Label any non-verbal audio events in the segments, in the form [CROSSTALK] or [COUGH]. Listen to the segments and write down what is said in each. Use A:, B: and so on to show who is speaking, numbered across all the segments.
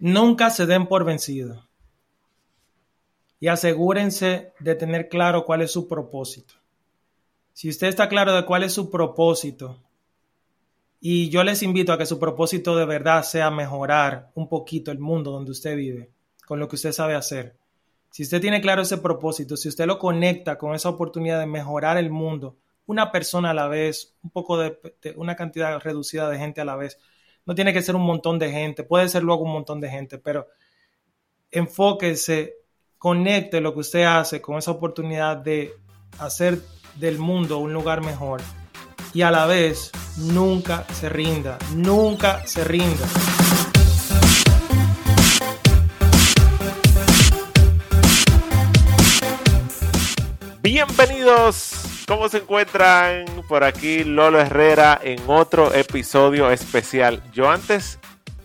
A: nunca se den por vencido y asegúrense de tener claro cuál es su propósito. Si usted está claro de cuál es su propósito, y yo les invito a que su propósito de verdad sea mejorar un poquito el mundo donde usted vive, con lo que usted sabe hacer. Si usted tiene claro ese propósito, si usted lo conecta con esa oportunidad de mejorar el mundo, una persona a la vez, un poco de, una cantidad reducida de gente a la vez, no tiene que ser un montón de gente, puede ser luego un montón de gente, pero enfóquese, conecte lo que usted hace con esa oportunidad de hacer del mundo un lugar mejor y a la vez nunca se rinda, nunca se rinda.
B: Bienvenidos, ¿cómo se encuentran? Por aquí Lolo Herrera en otro episodio especial. Yo antes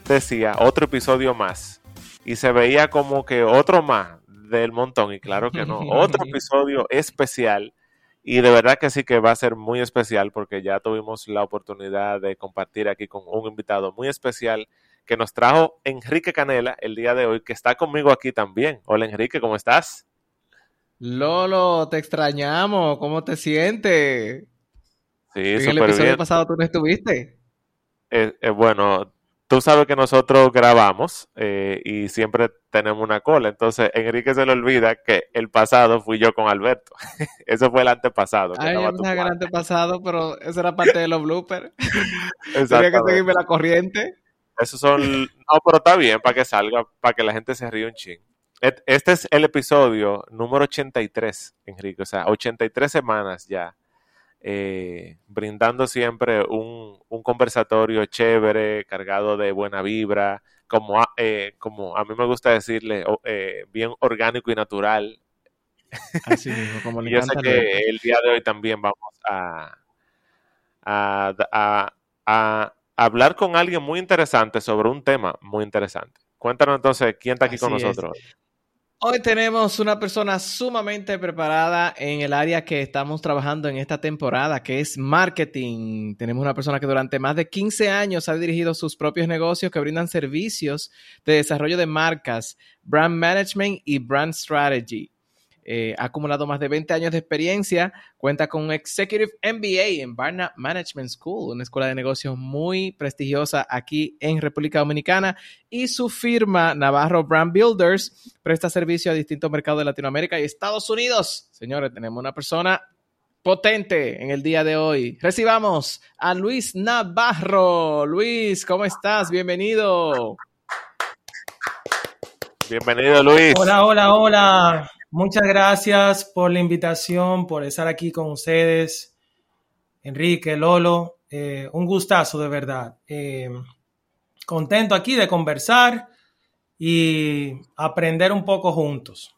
B: decía otro episodio más y se veía como que otro más del montón y claro que no, [LAUGHS] otro episodio especial y de verdad que sí que va a ser muy especial porque ya tuvimos la oportunidad de compartir aquí con un invitado muy especial que nos trajo Enrique Canela el día de hoy, que está conmigo aquí también. Hola Enrique, ¿cómo estás?
C: Lolo, te extrañamos, ¿cómo te sientes?
B: Sí,
C: en el episodio pasado tú no estuviste.
B: Eh, eh, bueno, tú sabes que nosotros grabamos eh, y siempre tenemos una cola. Entonces, Enrique se le olvida que el pasado fui yo con Alberto. [LAUGHS] Eso fue el antepasado.
C: Ay, yo el antepasado, pero eso era parte de los bloopers. [LAUGHS] Tenía que seguirme la corriente.
B: Esos son. No, pero está bien para que salga, para que la gente se ríe un ching. Este es el episodio número 83, Enrique. O sea, 83 semanas ya eh, brindando siempre un, conversatorio chévere, cargado de buena vibra, como a, eh, como a mí me gusta decirle, eh, bien orgánico y natural.
C: Así mismo, como [LAUGHS]
B: y yo sé que el día de hoy también vamos a, a, a, hablar con alguien muy interesante sobre un tema muy interesante. Cuéntanos entonces quién está aquí con nosotros.
C: Hoy tenemos una persona sumamente preparada en el área que estamos trabajando en esta temporada, que es marketing. Tenemos una persona que durante más de 15 años ha dirigido sus propios negocios que brindan servicios de desarrollo de marcas, brand management y brand strategy. Eh, ha acumulado más de 20 años de experiencia, cuenta con un Executive MBA en Barna Management School, una escuela de negocios muy prestigiosa aquí en República Dominicana, y su firma Navarro Brand Builders presta servicio a distintos mercados de Latinoamérica y Estados Unidos. Señores, tenemos una persona potente en el día de hoy. Recibamos a Luis Navarro. Luis, ¿cómo estás? Bienvenido.
B: Bienvenido, Luis.
A: Hola, hola, hola. Muchas gracias por la invitación, por estar aquí con ustedes. Enrique, Lolo, eh, un gustazo de verdad. Eh, contento aquí de conversar y aprender un poco juntos.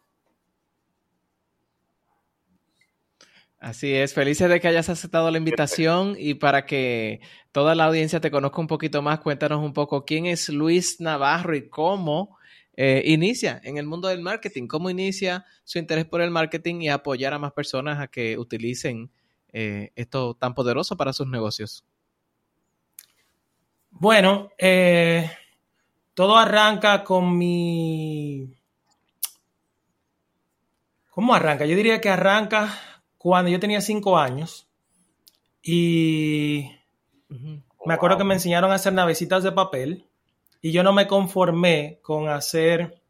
C: Así es, felices de que hayas aceptado la invitación y para que toda la audiencia te conozca un poquito más, cuéntanos un poco quién es Luis Navarro y cómo eh, inicia en el mundo del marketing, cómo inicia su interés por el marketing y apoyar a más personas a que utilicen eh, esto tan poderoso para sus negocios.
A: Bueno, eh, todo arranca con mi... ¿Cómo arranca? Yo diría que arranca cuando yo tenía cinco años y me acuerdo que me enseñaron a hacer navecitas de papel y yo no me conformé con hacer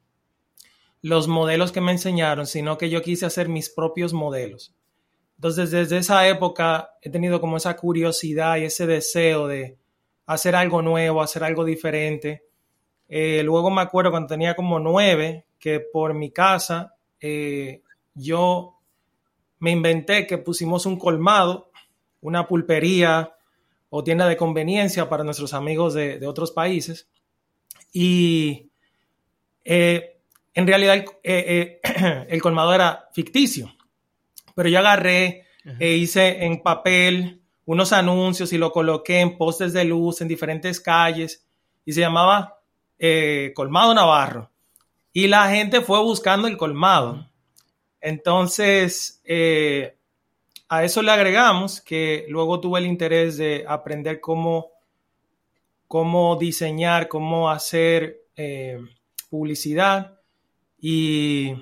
A: los modelos que me enseñaron, sino que yo quise hacer mis propios modelos. Entonces, desde esa época he tenido como esa curiosidad y ese deseo de hacer algo nuevo, hacer algo diferente. Eh, luego me acuerdo cuando tenía como nueve, que por mi casa eh, yo me inventé que pusimos un colmado, una pulpería o tienda de conveniencia para nuestros amigos de otros países. Y eh, en realidad el, eh, eh, [CLEARS THROAT] el, colmado era ficticio, pero yo agarré e hice en papel unos anuncios y lo coloqué en postes de luz en diferentes calles y se llamaba Colmado Navarro. Y la gente fue buscando el colmado. Entonces, a eso le agregamos que luego tuve el interés de aprender cómo cómo diseñar, cómo hacer eh, publicidad. Y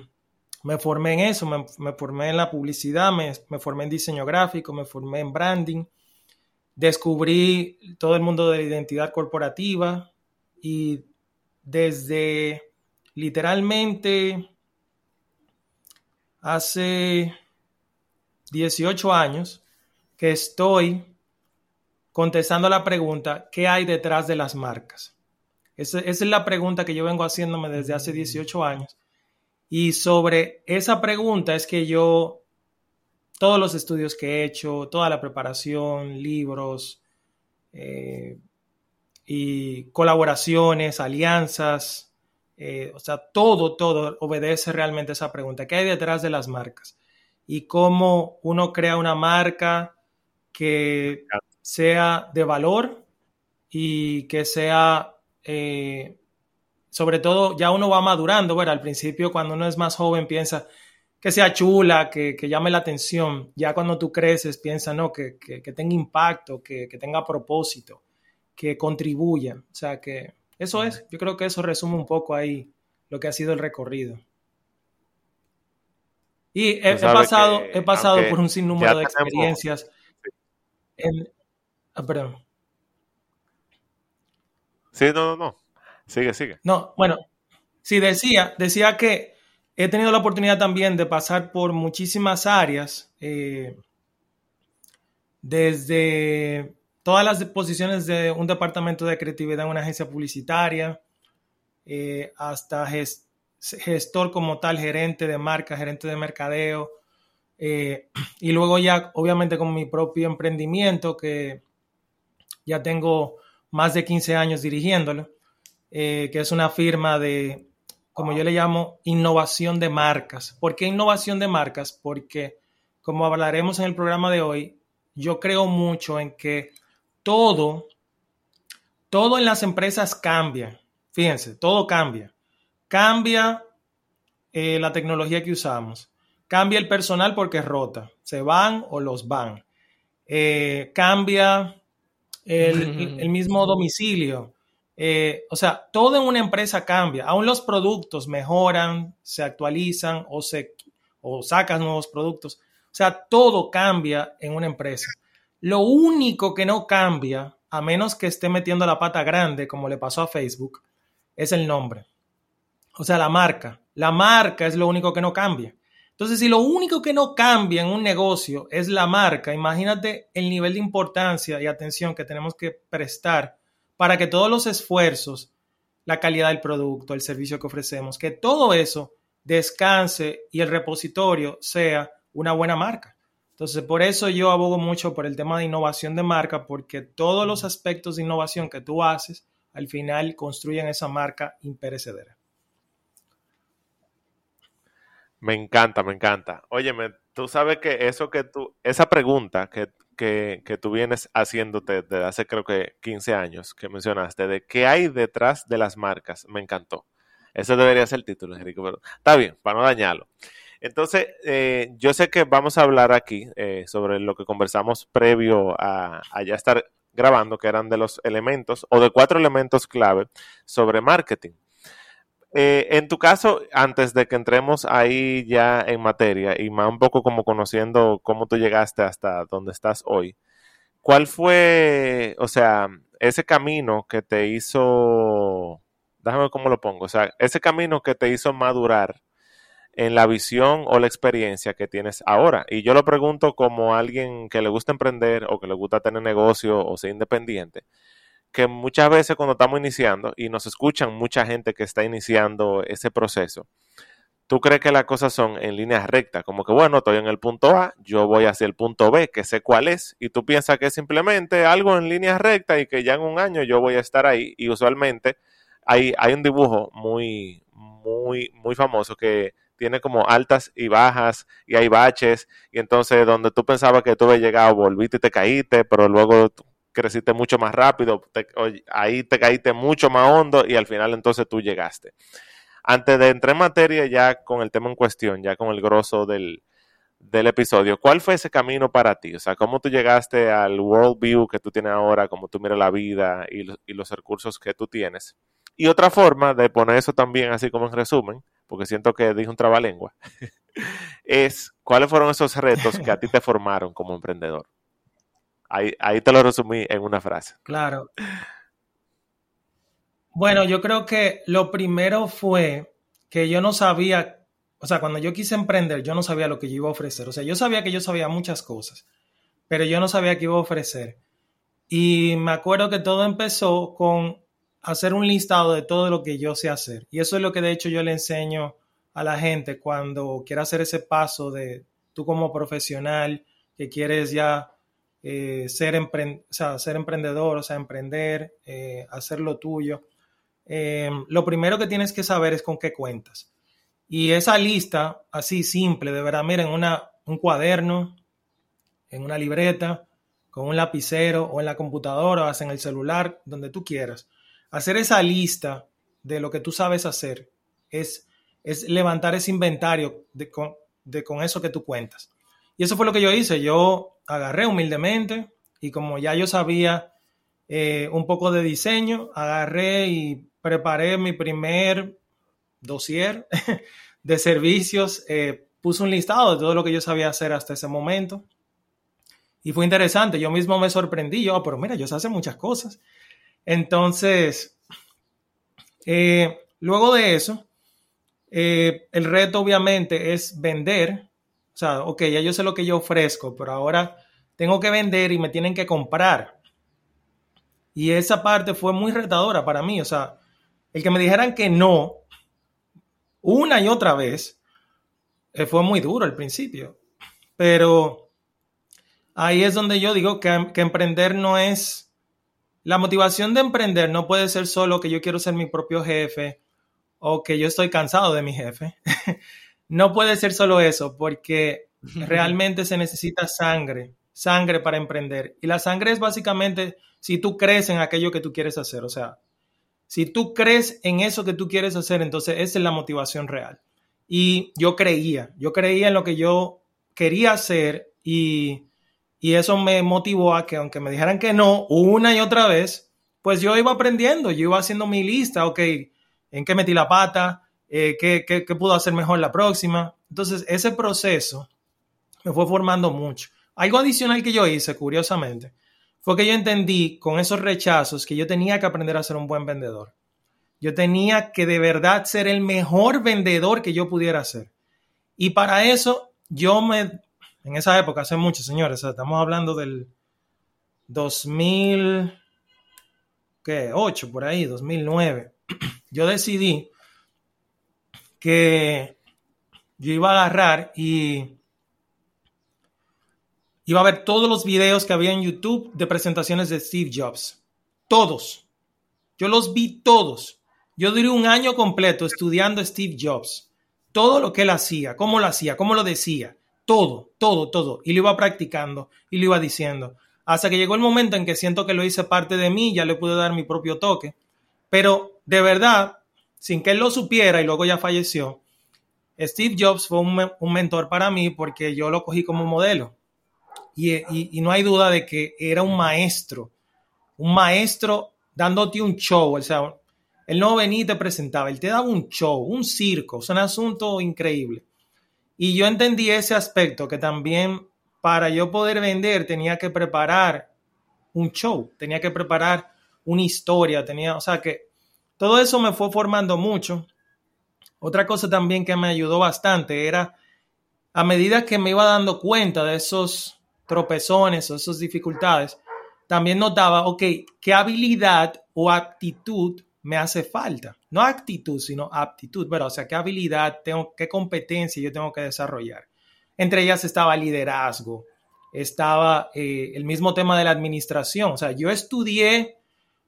A: me formé en eso, me, formé en la publicidad, me, me, formé en diseño gráfico, me formé en branding, descubrí todo el mundo de la identidad corporativa y desde literalmente hace 18 años que estoy contestando la pregunta, ¿qué hay detrás de las marcas? Esa, es la pregunta que yo vengo haciéndome desde hace 18 años. Y sobre esa pregunta es que yo, todos los estudios que he hecho, toda la preparación, libros eh, y colaboraciones, alianzas, eh, o sea, todo, todo obedece realmente a esa pregunta. ¿Qué hay detrás de las marcas? Y cómo uno crea una marca que sea de valor y que sea, eh, sobre todo, ya uno va madurando, bueno, al principio cuando uno es más joven piensa que sea chula, que, llame la atención, ya cuando tú creces piensa, no, que, tenga impacto, que, tenga propósito, que contribuya, o sea, que eso es, yo creo que eso resume un poco ahí lo que ha sido el recorrido. Y he, pasado, he pasado por un sinnúmero de experiencias. Ah, perdón.
B: Sí, no, no, no. Sigue, sigue.
A: No, bueno, sí, decía, decía que he tenido la oportunidad también de pasar por muchísimas áreas, eh, desde todas las posiciones de un departamento de creatividad en una agencia publicitaria, eh, hasta gestor como tal, gerente de marca, gerente de mercadeo, eh, [CLEARS THROAT] y luego ya obviamente con mi propio emprendimiento que ya tengo más de 15 años dirigiéndolo, eh, que es una firma de, como yo le llamo, innovación de marcas. ¿Por qué innovación de marcas? Porque, como hablaremos en el programa de hoy, yo creo mucho en que todo, todo en las empresas cambia. Fíjense, todo cambia. Cambia eh, la tecnología que usamos. Cambia el personal porque rota. Se van o los van. Eh, cambia el, mismo domicilio. Eh, o sea, todo en una empresa cambia. Aún los productos mejoran, se actualizan o, se, o sacan nuevos productos. O sea, todo cambia en una empresa. Lo único que no cambia, a menos que esté metiendo la pata grande, como le pasó a Facebook, es el nombre. O sea, la marca. La marca es lo único que no cambia. Entonces, si lo único que no cambia en un negocio es la marca, imagínate el nivel de importancia y atención que tenemos que prestar para que todos los esfuerzos, la calidad del producto, el servicio que ofrecemos, que todo eso descanse y el repositorio sea una buena marca. Entonces, por eso yo abogo mucho por el tema de innovación de marca, porque todos los aspectos de innovación que tú haces, al final construyen esa marca imperecedera.
B: Me encanta, me encanta. Óyeme, tú sabes que eso que tú, esa pregunta que, que, tú vienes haciéndote desde hace creo que 15 años que mencionaste, de qué hay detrás de las marcas, me encantó. Ese debería ser el título, Enrique, pero está bien, para no dañarlo. Entonces, eh, yo sé que vamos a hablar aquí eh, sobre lo que conversamos previo a ya estar grabando, que eran de los elementos o de cuatro elementos clave sobre marketing. Eh, en tu caso, antes de que entremos ahí ya en materia y más un poco como conociendo cómo tú llegaste hasta donde estás hoy, ¿cuál fue, o sea, ese camino que te hizo, déjame ver cómo lo pongo, o sea, ese camino que te hizo madurar en la visión o la experiencia que tienes ahora? Y yo lo pregunto como alguien que le gusta emprender o que le gusta tener negocio o ser independiente que muchas veces cuando estamos iniciando y nos escuchan mucha gente que está iniciando ese proceso, tú crees que las cosas son en líneas rectas, como que bueno, estoy en el punto A, yo voy hacia el punto B, que sé cuál es, y tú piensas que es simplemente algo en líneas rectas y que ya en un año yo voy a estar ahí, y usualmente hay, hay un dibujo muy, muy, muy famoso que tiene como altas y bajas y hay baches y entonces donde tú pensabas que tú habías llegado volviste y te caíste, pero luego creciste mucho más rápido, ahí te caíste mucho más hondo y al final entonces tú llegaste. Antes de entrar en materia ya con el tema en cuestión, ya con el grosso del, episodio, ¿cuál fue ese camino para ti? O sea, ¿cómo tú llegaste al world view que tú tienes ahora, cómo tú miras la vida y, los recursos que tú tienes? Y otra forma de poner eso también así como en resumen, porque siento que dije un trabalengua, [LAUGHS] es cuáles fueron esos retos que a ti te formaron como emprendedor. Ahí, ahí te lo resumí en una frase.
A: Claro. Bueno, yo creo que lo primero fue que yo no sabía, o sea, cuando yo quise emprender, yo no sabía lo que yo iba a ofrecer. O sea, yo sabía que yo sabía muchas cosas, pero yo no sabía qué iba a ofrecer. Y me acuerdo que todo empezó con hacer un listado de todo lo que yo sé hacer. Y eso es lo que de hecho yo le enseño a la gente cuando quiere hacer ese paso de tú como profesional que quieres ya eh, ser, ser emprendedor, o sea, emprender, eh, hacer lo tuyo. Eh, lo primero que tienes que saber es con qué cuentas. Y esa lista, así simple, de verdad, miren, una, un cuaderno, en una libreta, con un lapicero o en la computadora o en el celular, donde tú quieras. Hacer esa lista de lo que tú sabes hacer es, es levantar ese inventario de con, de con eso que tú cuentas. Y eso fue lo que yo hice. Yo agarré humildemente y como ya yo sabía eh, un poco de diseño, agarré y preparé mi primer dossier [LAUGHS] de servicios. Eh, puse un listado de todo lo que yo sabía hacer hasta ese momento. Y fue interesante. Yo mismo me sorprendí. Yo, ah, pero mira, yo sé hacer muchas cosas. Entonces, eh, luego de eso, eh, el reto obviamente es vender. O sea, ok, ya yo sé lo que yo ofrezco, pero ahora tengo que vender y me tienen que comprar. Y esa parte fue muy retadora para mí. O sea, el que me dijeran que no una y otra vez eh, fue muy duro al principio. Pero ahí es donde yo digo que, que emprender no es la motivación de emprender no puede ser solo que yo quiero ser mi propio jefe o que yo estoy cansado de mi jefe. [LAUGHS] no puede ser solo eso, porque [LAUGHS] realmente se necesita sangre, sangre para emprender. Y la sangre es básicamente si tú crees en aquello que tú quieres hacer. O sea, si tú crees en eso que tú quieres hacer, entonces esa es la motivación real. Y yo creía, yo creía en lo que yo quería hacer y y eso me motivó a que aunque me dijeran que no una y otra vez, pues yo iba aprendiendo, yo iba haciendo mi lista, ok, en qué metí la pata, eh, qué, qué, qué puedo hacer mejor la próxima. Entonces, ese proceso me fue formando mucho. Algo adicional que yo hice, curiosamente, fue que yo entendí con esos rechazos que yo tenía que aprender a ser un buen vendedor. Yo tenía que de verdad ser el mejor vendedor que yo pudiera ser. Y para eso yo me en esa época, hace mucho, señores, estamos hablando del 2008, por ahí, 2009, [CLEARS THROAT] yo decidí que yo iba a agarrar y iba a ver todos los videos que había en YouTube de presentaciones de Steve Jobs. Todos. Yo los vi todos. Yo duré un año completo estudiando Steve Jobs. Todo lo que él hacía, cómo lo hacía, cómo lo decía todo, todo, todo. Y lo iba practicando y lo iba diciendo. Hasta que llegó el momento en que siento que lo hice parte de mí, ya le pude dar mi propio toque. Pero de verdad, sin que él lo supiera y luego ya falleció, Steve Jobs fue un, mentor para mí porque yo lo cogí como modelo. Y, y, no hay duda de que era un maestro, un maestro dándote un show. O sea, él no venía y te presentaba, él te daba un show, un circo, es un asunto increíble. Y yo entendí ese aspecto que también para yo poder vender tenía que preparar un show, tenía que preparar una historia, tenía, o sea que todo eso me fue formando mucho. Otra cosa también que me ayudó bastante era a medida que me iba dando cuenta de esos tropezones o esas dificultades, también notaba, ok, qué habilidad o actitud me hace falta. No actitud, sino aptitud, pero o sea, qué habilidad tengo, qué competencia yo tengo que desarrollar. Entre ellas estaba liderazgo, estaba eh, el mismo tema de la administración. O sea, yo estudié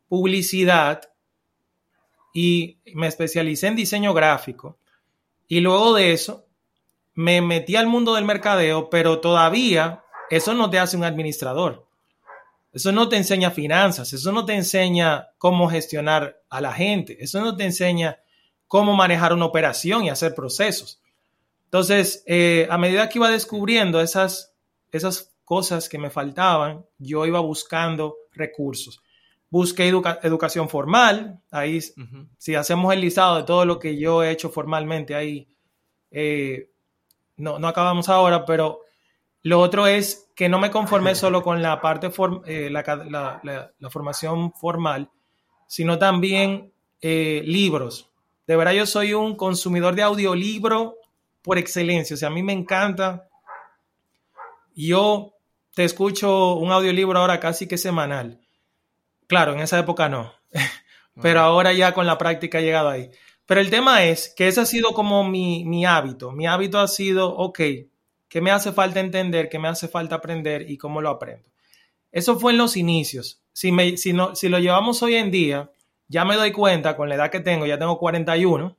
A: publicidad y me especialicé en diseño gráfico. Y luego de eso, me metí al mundo del mercadeo, pero todavía eso no te hace un administrador. Eso no te enseña finanzas, eso no te enseña cómo gestionar a la gente, eso no te enseña cómo manejar una operación y hacer procesos. Entonces, eh, a medida que iba descubriendo esas, esas cosas que me faltaban, yo iba buscando recursos. Busqué educación formal. Ahí, si hacemos el listado de todo lo que yo he hecho formalmente, ahí eh, no, no acabamos ahora, pero lo otro es que no me conformé [LAUGHS] solo con la parte, eh, la, formación formal, sino también eh, libros. De verdad, yo soy un consumidor de audiolibro por excelencia. O sea, a mí me encanta. Yo te escucho un audiolibro ahora casi que semanal. Claro, en esa época no. [LAUGHS] Pero ahora ya con la práctica he llegado ahí. Pero el tema es que ese ha sido como mi, mi hábito. Mi hábito ha sido, ok, ¿qué me hace falta entender? ¿Qué me hace falta aprender? ¿Y cómo lo aprendo? Eso fue en los inicios. Si, me, si, no, si lo llevamos hoy en día, ya me doy cuenta con la edad que tengo, ya tengo 41,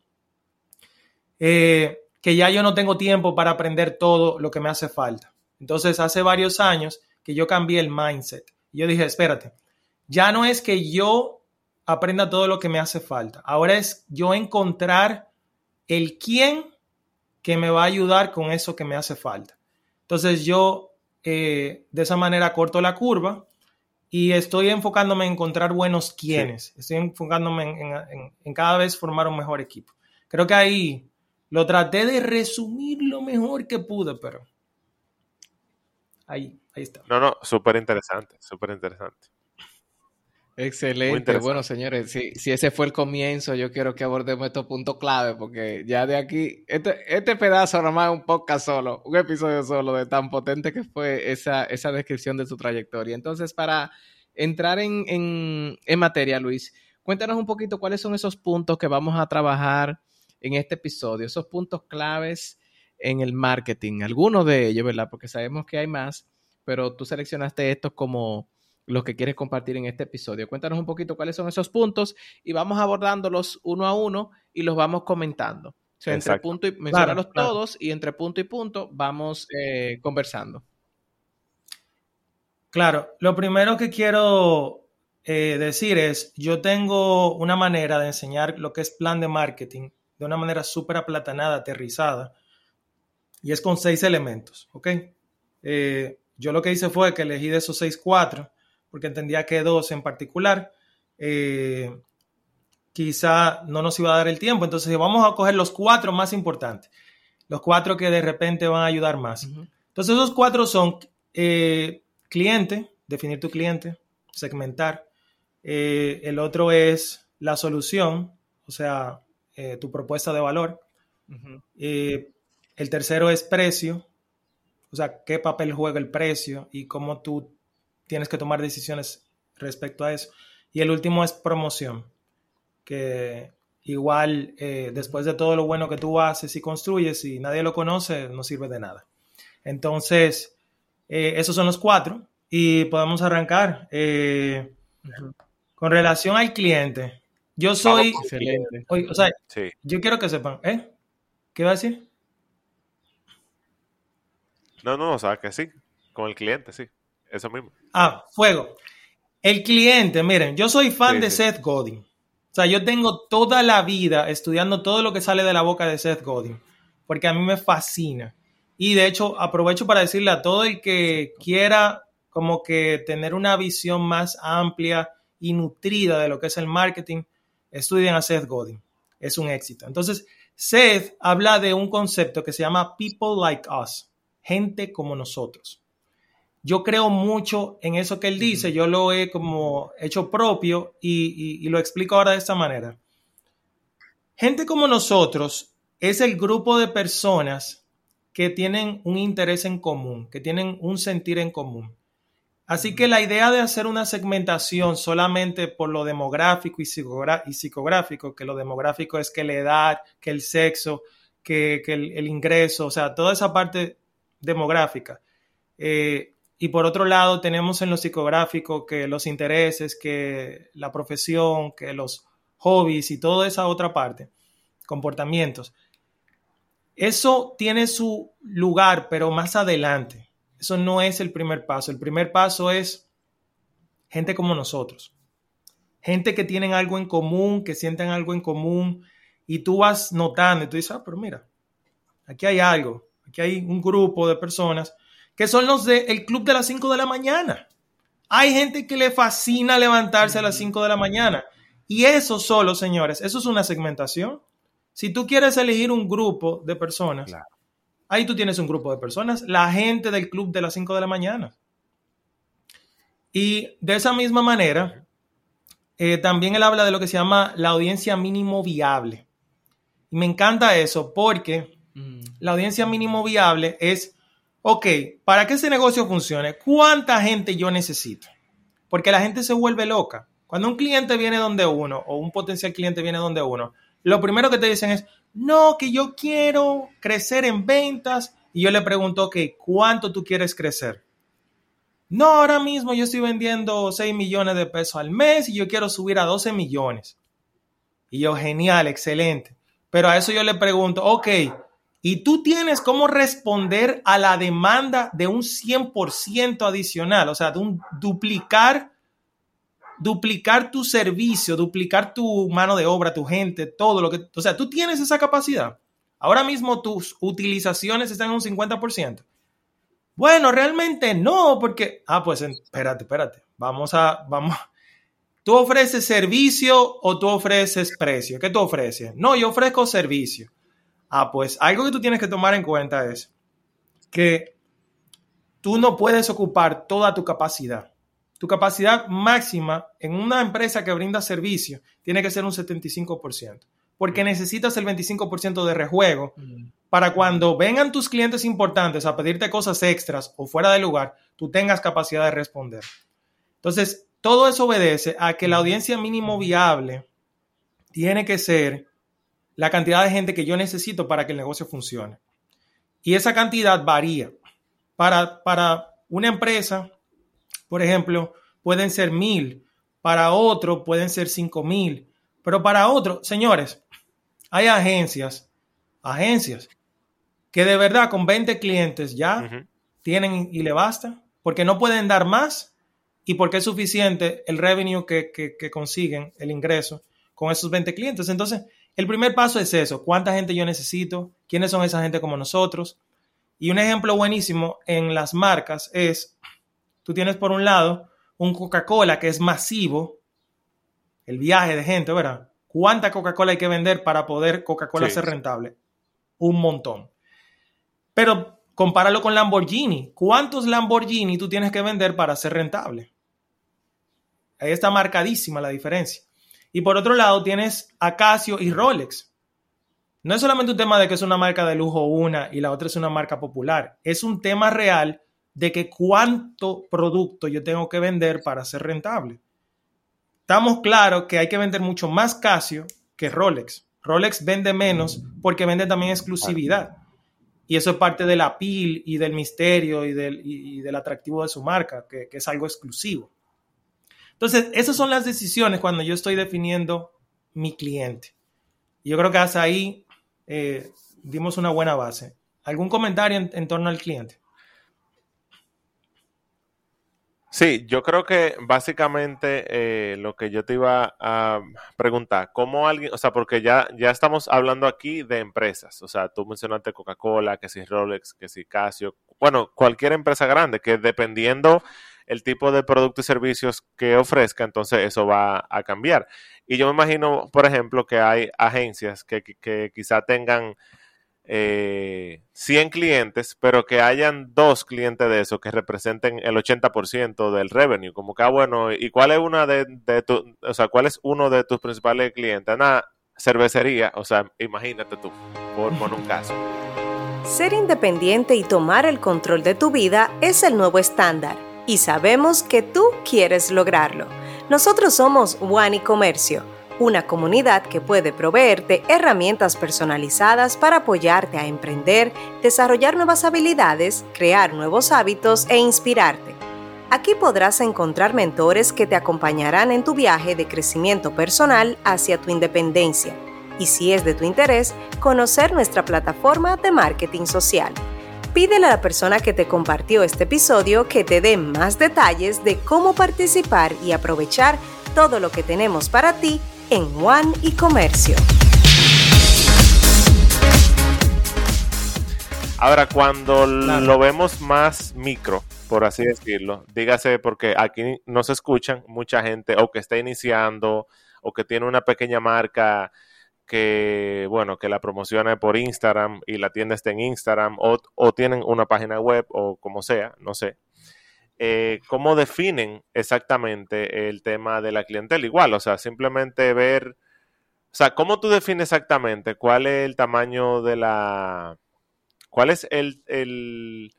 A: eh, que ya yo no tengo tiempo para aprender todo lo que me hace falta. Entonces, hace varios años que yo cambié el mindset. Yo dije, espérate, ya no es que yo aprenda todo lo que me hace falta. Ahora es yo encontrar el quién que me va a ayudar con eso que me hace falta. Entonces yo eh, de esa manera corto la curva y estoy enfocándome en encontrar buenos quienes. Estoy enfocándome en, cada vez formar un mejor equipo. Creo que ahí lo traté de resumir lo mejor que pude, pero ahí, ahí está.
B: No, no, súper interesante, súper interesante.
C: Excelente. Bueno, señores, si, si, ese fue el comienzo, yo quiero que abordemos estos puntos clave, porque ya de aquí, este, este pedazo nomás es un podcast solo, un episodio solo de tan potente que fue esa, esa descripción de su trayectoria. Entonces, para entrar en, en, en materia, Luis, cuéntanos un poquito cuáles son esos puntos que vamos a trabajar en este episodio, esos puntos claves en el marketing, algunos de ellos, ¿verdad? Porque sabemos que hay más, pero tú seleccionaste estos como los que quieres compartir en este episodio. Cuéntanos un poquito cuáles son esos puntos y vamos abordándolos uno a uno y los vamos comentando. O sea, entre punto y mencionarlos todos y entre punto y punto vamos eh, conversando.
A: Claro, lo primero que quiero eh, decir es, yo tengo una manera de enseñar lo que es plan de marketing de una manera súper aplatanada, aterrizada, y es con seis elementos, ¿ok? Eh, yo lo que hice fue que elegí de esos seis cuatro porque entendía que dos en particular eh, quizá no nos iba a dar el tiempo. Entonces vamos a coger los cuatro más importantes, los cuatro que de repente van a ayudar más. Entonces esos cuatro son eh, cliente, definir tu cliente, segmentar. Eh, el otro es la solución, o sea, tu propuesta de valor. el tercero es precio, o sea, qué papel juega el precio y cómo tú tienes que tomar decisiones respecto a eso. Y el último es promoción, que igual eh, después de todo lo bueno que tú haces y construyes, y nadie lo conoce, no sirve de nada. Entonces, eh, esos son los cuatro y podemos arrancar. Eh, con relación al cliente, yo soy... Excelente. O sea, yo quiero que sepan, ¿eh? ¿Qué va a decir?
B: No, no, o sea, que sí, con el cliente, sí. Eso mismo.
A: Ah, fuego. El cliente, miren, yo soy fan de Seth Godin. O sea, yo tengo toda la vida estudiando todo lo que sale de la boca de Seth Godin, porque a mí me fascina. Y de hecho, aprovecho para decirle a todo el que quiera como que tener una visión más amplia y nutrida de lo que es el marketing, estudien a Seth Godin. Es un éxito. Entonces, Seth habla de un concepto que se llama People Like Us, gente como nosotros yo creo mucho en eso que él dice, yo lo he como hecho propio y, lo explico ahora de esta manera. Gente como nosotros es el grupo de personas que tienen un interés en común, que tienen un sentir en común. Así que la idea de hacer una segmentación solamente por lo demográfico y, psicográfico, que lo demográfico es que la edad, que el sexo, que, el, ingreso, o sea, toda esa parte demográfica, eh, y por otro lado, tenemos en lo psicográfico que los intereses, que la profesión, que los hobbies y toda esa otra parte, comportamientos. Eso tiene su lugar, pero más adelante. Eso no es el primer paso. El primer paso es gente como nosotros. Gente que tienen algo en común, que sienten algo en común, y tú vas notando y tú dices, ah, pero mira, aquí hay algo, aquí hay un grupo de personas que son los del club de las 5 de la mañana. Hay gente que le fascina levantarse a las 5 de la mañana. Y eso solo, señores, eso es una segmentación. Si tú quieres elegir un grupo de personas, ahí tú tienes un grupo de personas, la gente del club de las 5 de la mañana. Y de esa misma manera, eh, también él habla de lo que se llama la audiencia mínimo viable. Y me encanta eso porque mm. la audiencia mínimo viable es, ok, para que ese negocio funcione, ¿cuánta gente yo necesito? Porque la gente se vuelve loca. Cuando un cliente viene donde uno o un potencial cliente viene donde uno, lo primero que te dicen es, no, que yo quiero crecer en ventas. Y yo le pregunto, ok, ¿cuánto tú quieres crecer? No, ahora mismo yo estoy vendiendo 6 millones de pesos al mes y yo quiero subir a 12 millones. Y yo, genial, excelente. Pero a eso yo le pregunto, ok, ¿y tú tienes cómo responder a la demanda de un 100% adicional? O sea, de un duplicar, duplicar tu servicio, duplicar tu mano de obra, tu gente, todo lo que... O sea, tú tienes esa capacidad. Ahora mismo tus utilizaciones están en un 50%. Bueno, realmente no, porque, ah, pues espérate, espérate, vamos a, vamos, ¿tú ofreces servicio o tú ofreces precio? ¿Qué tú ofreces? No, yo ofrezco servicio. Ah, pues algo que tú tienes que tomar en cuenta es que tú no puedes ocupar toda tu capacidad. Tu capacidad máxima en una empresa que brinda servicio tiene que ser un 75%, porque necesitas el 25% de rejuego mm para cuando vengan tus clientes importantes a pedirte cosas extras o fuera de lugar, tú tengas capacidad de responder. Entonces, todo eso obedece a que la audiencia mínimo viable tiene que ser la cantidad de gente que yo necesito para que el negocio funcione. Y esa cantidad varía. Para, para una empresa, por ejemplo, pueden ser mil, para otro pueden ser cinco mil, pero para otro, señores, hay agencias, agencias que de verdad con 20 clientes ya tienen y le basta, porque no pueden dar más y porque es suficiente el revenue que, que, consiguen, el ingreso con esos 20 clientes. Entonces, el primer paso es eso, cuánta gente yo necesito, quiénes son esa gente como nosotros. Y un ejemplo buenísimo en las marcas es, tú tienes por un lado un Coca-Cola que es masivo, el viaje de gente, ¿verdad? ¿Cuánta Coca-Cola hay que vender para poder Coca-Cola ser rentable? Un montón. Pero compáralo con Lamborghini. ¿Cuántos Lamborghini tú tienes que vender para ser rentable? Ahí está marcadísima la diferencia. Y por otro lado tienes a Casio y Rolex. No es solamente un tema de que es una marca de lujo una y la otra es una marca popular. Es un tema real de que cuánto producto yo tengo que vender para ser rentable. Estamos claros que hay que vender mucho más Casio que Rolex. Rolex vende menos porque vende también exclusividad. Y eso es parte de la pil y del misterio y del, del atractivo de su marca, que, es algo exclusivo. Entonces, esas son las decisiones cuando yo estoy definiendo mi cliente. Yo creo que hasta ahí eh, dimos una buena base. ¿Algún comentario en torno al cliente?
B: Sí, yo creo que básicamente eh, lo que yo te iba a preguntar, ¿cómo alguien, o sea, porque ya, ya estamos hablando aquí de empresas, o sea, tú mencionaste Coca-Cola, que si Rolex, que si Casio, bueno, cualquier empresa grande, que dependiendo el tipo de productos y servicios que ofrezca, entonces eso va a cambiar. Y yo me imagino, por ejemplo, que hay agencias que, que quizá tengan eh, 100 clientes, pero que hayan dos clientes de esos que representen el 80% del revenue. Como que, ah, bueno, ¿y cuál es una de, de tu, o sea, cuál es uno de tus principales clientes? Una cervecería, o sea, imagínate tú, por, por un caso.
D: Ser independiente y tomar el control de tu vida es el nuevo estándar y sabemos que tú quieres lograrlo. Nosotros somos y Comercio una comunidad que puede proveerte herramientas personalizadas para apoyarte a emprender, desarrollar nuevas habilidades, crear nuevos hábitos e inspirarte. Aquí podrás encontrar mentores que te acompañarán en tu viaje de crecimiento personal hacia tu independencia y si es de tu interés, conocer nuestra plataforma de marketing social. Pídele a la persona que te compartió este episodio que te dé más detalles de cómo participar y aprovechar todo lo que tenemos para ti en One y Comercio.
B: Ahora, cuando lo vemos más micro, por así decirlo. Dígase porque aquí nos escuchan mucha gente o que está iniciando o que tiene una pequeña marca que, bueno, que la promociona por Instagram y la tienda está en Instagram o, tienen una página web o como sea, no sé. Eh, ¿Cómo definen exactamente el tema de la clientela? Igual, o sea, simplemente ver, o sea, ¿cómo tú defines exactamente cuál es el tamaño de la, cuál es el, el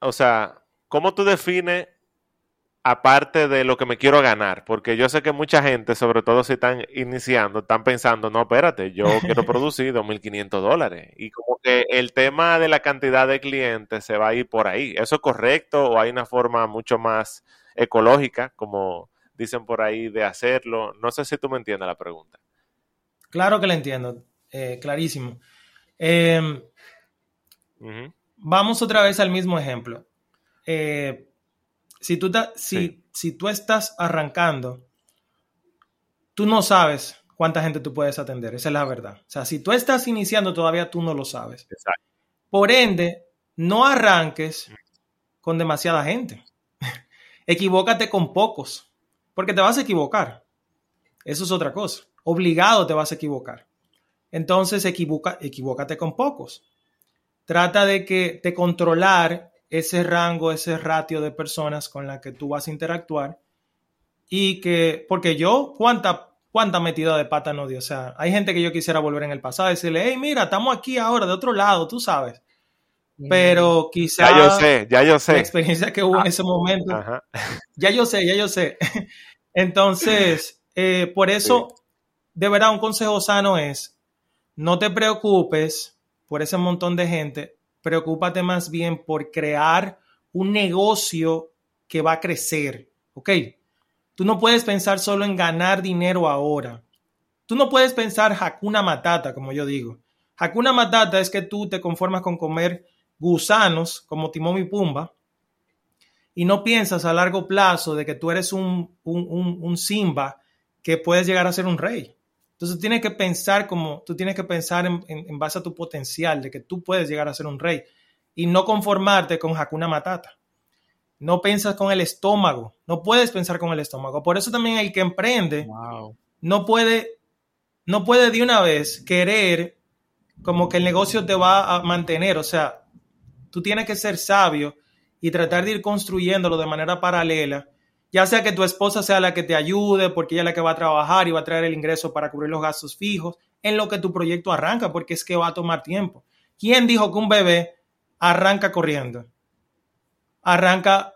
B: o sea, ¿cómo tú defines aparte de lo que me quiero ganar? Porque yo sé que mucha gente, sobre todo si están iniciando, están pensando, no, espérate, yo quiero [LAUGHS] producir 2.500 dólares. Y como que el tema de la cantidad de clientes se va a ir por ahí. ¿Eso es correcto o hay una forma mucho más ecológica, como dicen por ahí, de hacerlo? No sé si tú me entiendes la pregunta.
A: Claro que la entiendo, eh, clarísimo. Eh, vamos otra vez al mismo ejemplo. Eh, si, tú si, si tú estás arrancando, tú no sabes cuánta gente tú puedes atender, esa es la verdad. O sea, si tú estás iniciando, todavía tú no lo sabes. Por ende, no arranques con demasiada gente. [LAUGHS] Equivócate con pocos, porque te vas a equivocar. Eso es otra cosa. Obligado te vas a equivocar. Entonces, equivoca, equivócate con pocos trata de que de controlar ese rango, ese ratio de personas con las que tú vas a interactuar y que, porque yo, ¿cuánta, cuánta metida de pata no dio? O sea, hay gente que yo quisiera volver en el pasado y decirle, hey, mira, estamos aquí ahora de otro lado, tú sabes. Pero quizá...
B: Ya yo sé, ya yo sé.
A: La experiencia que hubo en ese momento. [LAUGHS] Ya yo sé, ya yo sé. [LAUGHS] Entonces, eh, por eso, de verdad, un consejo sano es, no te preocupes por ese montón de gente, preocúpate más bien por crear un negocio que va a crecer, ¿ok? Tú no puedes pensar solo en ganar dinero ahora. Tú no puedes pensar Hakuna Matata, como yo digo. Hakuna Matata es que tú te conformas con comer gusanos como Timón y Pumba y no piensas a largo plazo de que tú eres un, un, un Simba que puedes llegar a ser un rey. Entonces tienes que pensar como, tú tienes que pensar en, base a tu potencial, de que tú puedes llegar a ser un rey y no conformarte con Hakuna Matata. No piensas con el estómago, no puedes pensar con el estómago. Por eso también el que emprende no puede, no puede de una vez querer como que el negocio te va a mantener. O sea, tú tienes que ser sabio y tratar de ir construyéndolo de manera paralela ya sea que tu esposa sea la que te ayude porque ella es la que va a trabajar y va a traer el ingreso para cubrir los gastos fijos, en lo que tu proyecto arranca, porque es que va a tomar tiempo. ¿Quién dijo que un bebé arranca corriendo? Arranca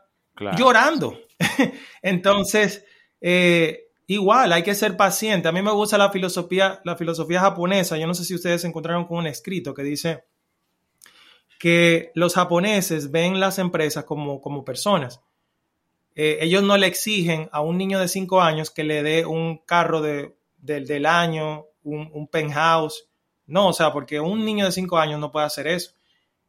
A: llorando. [LAUGHS] Entonces, eh, igual, hay que ser paciente. A mí me gusta la filosofía, la filosofía japonesa. Yo no sé si ustedes se encontraron con un escrito que dice que los japoneses ven las empresas como, como personas eh, ellos no le exigen a un niño de 5 años que le dé un carro de, del año, un, penthouse. No, o sea, porque un niño de 5 años no puede hacer eso.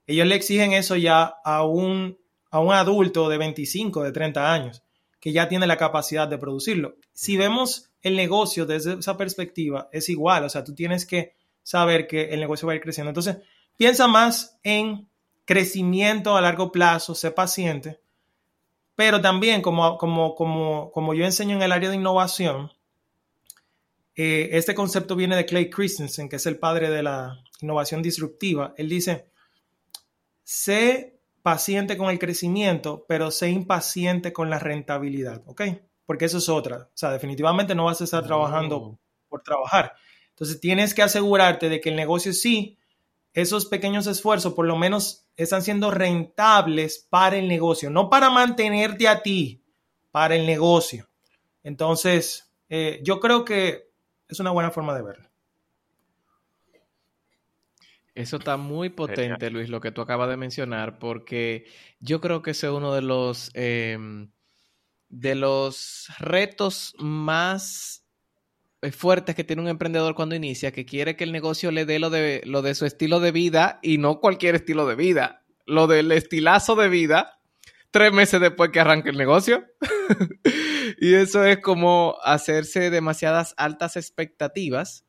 A: Ellos le exigen eso ya a un, a un adulto de 25, de 30 años, que ya tiene la capacidad de producirlo. Si vemos el negocio desde esa perspectiva, es igual. O sea, tú tienes que saber que el negocio va a ir creciendo. Entonces, piensa más en crecimiento a largo plazo, sé paciente pero también, como, como, como, como yo enseño en el área de innovación, eh, este concepto viene de Clay Christensen, que es el padre de la innovación disruptiva. Él dice, sé paciente con el crecimiento, pero sé impaciente con la rentabilidad, ¿ok? Porque eso es otra. O sea, definitivamente no vas a estar trabajando oh. por trabajar. Entonces tienes que asegurarte de que el negocio sí esos pequeños esfuerzos por lo menos están siendo rentables para el negocio, no para mantenerte a ti, para el negocio. Entonces, eh, yo creo que es una buena forma de verlo.
C: Eso está muy potente, Luis, lo que tú acabas de mencionar, porque yo creo que ese es uno de los, em, de los retos más fuertes que tiene un emprendedor cuando inicia, que quiere que el negocio le dé lo de, lo de su estilo de vida y no cualquier estilo de vida, lo del estilazo de vida tres meses después que arranque el negocio. [LAUGHS] y eso es como hacerse demasiadas altas expectativas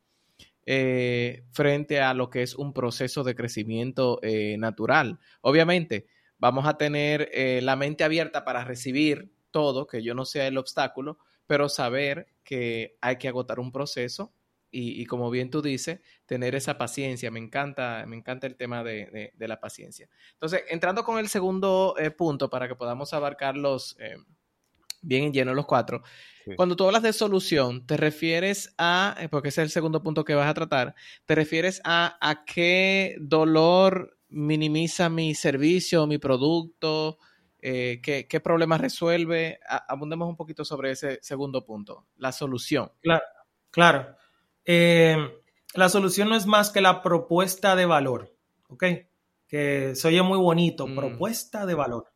C: eh, frente a lo que es un proceso de crecimiento eh, natural. Obviamente, vamos a tener eh, la mente abierta para recibir todo, que yo no sea el obstáculo, pero saber que hay que agotar un proceso y, como bien tú dices, tener esa paciencia. Me encanta, me encanta el tema de, la paciencia. Entonces, entrando con el segundo eh, punto para que podamos abarcarlos eh, bien en lleno los cuatro. Cuando tú hablas de solución, te refieres a, eh, porque ese es el segundo punto que vas a tratar, te refieres a, a qué dolor minimiza mi servicio, mi producto, qué, qué problemas resuelve. abundemos un poquito sobre ese segundo punto, la solución.
A: Claro, claro. Eh, la solución no es más que la propuesta de valor, ¿ok? Que se oye muy bonito, mm. propuesta de valor.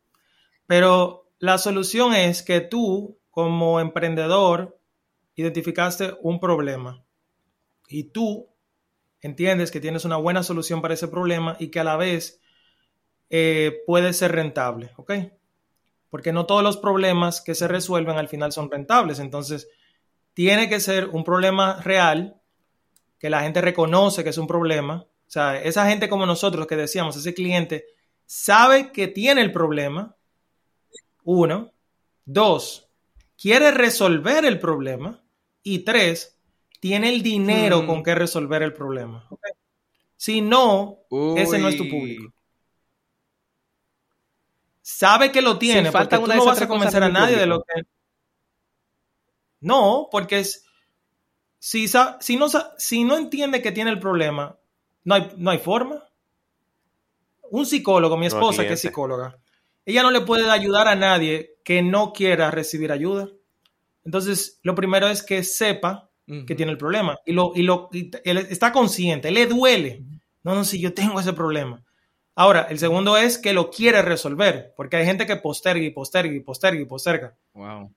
A: Pero la solución es que tú, como emprendedor, identificaste un problema y tú entiendes que tienes una buena solución para ese problema y que a la vez eh, puede ser rentable, ¿ok? Porque no todos los problemas que se resuelven al final son rentables. Entonces, tiene que ser un problema real, que la gente reconoce que es un problema. O sea, esa gente como nosotros que decíamos, ese cliente sabe que tiene el problema. Uno. Dos, quiere resolver el problema. Y tres, tiene el dinero con mm. que resolver el problema. Si no, ese no es tu público. Sabe que lo tiene, falta porque tú no vas a convencer a nadie de lo que no, porque es, si, si, no, si no entiende que tiene el problema, no hay, no hay forma. Un psicólogo, mi esposa que es psicóloga, ella no le puede ayudar a nadie que no quiera recibir ayuda. Entonces, lo primero es que sepa que tiene el problema y lo, y lo él está consciente, le duele. No, no, si yo tengo ese problema. Ahora, el segundo es que lo quiere resolver, porque hay gente que posterga y posterga y posterga y posterga.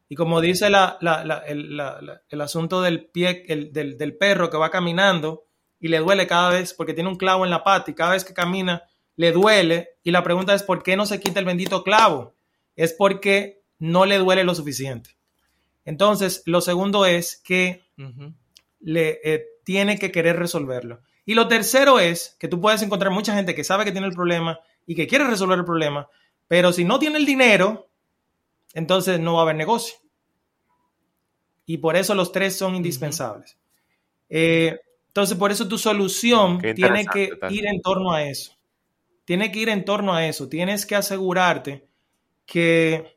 A: Y como dice el, asunto del pie, del, del, perro que va caminando y le duele cada vez porque tiene un clavo en la pata y cada vez que camina le duele. Y la pregunta es, ¿por qué no se quita el bendito clavo? Es porque no le duele lo suficiente. Entonces, lo segundo es que le eh, tiene que querer resolverlo. Y lo tercero es que tú puedes encontrar mucha gente que sabe que tiene el problema y que quiere resolver el problema, pero si no tiene el dinero, entonces no va a haber negocio. Y por eso los tres son indispensables. Eh, entonces, por eso tu solución tiene que ir en torno a eso. Tiene que ir en torno a eso. Tienes que asegurarte que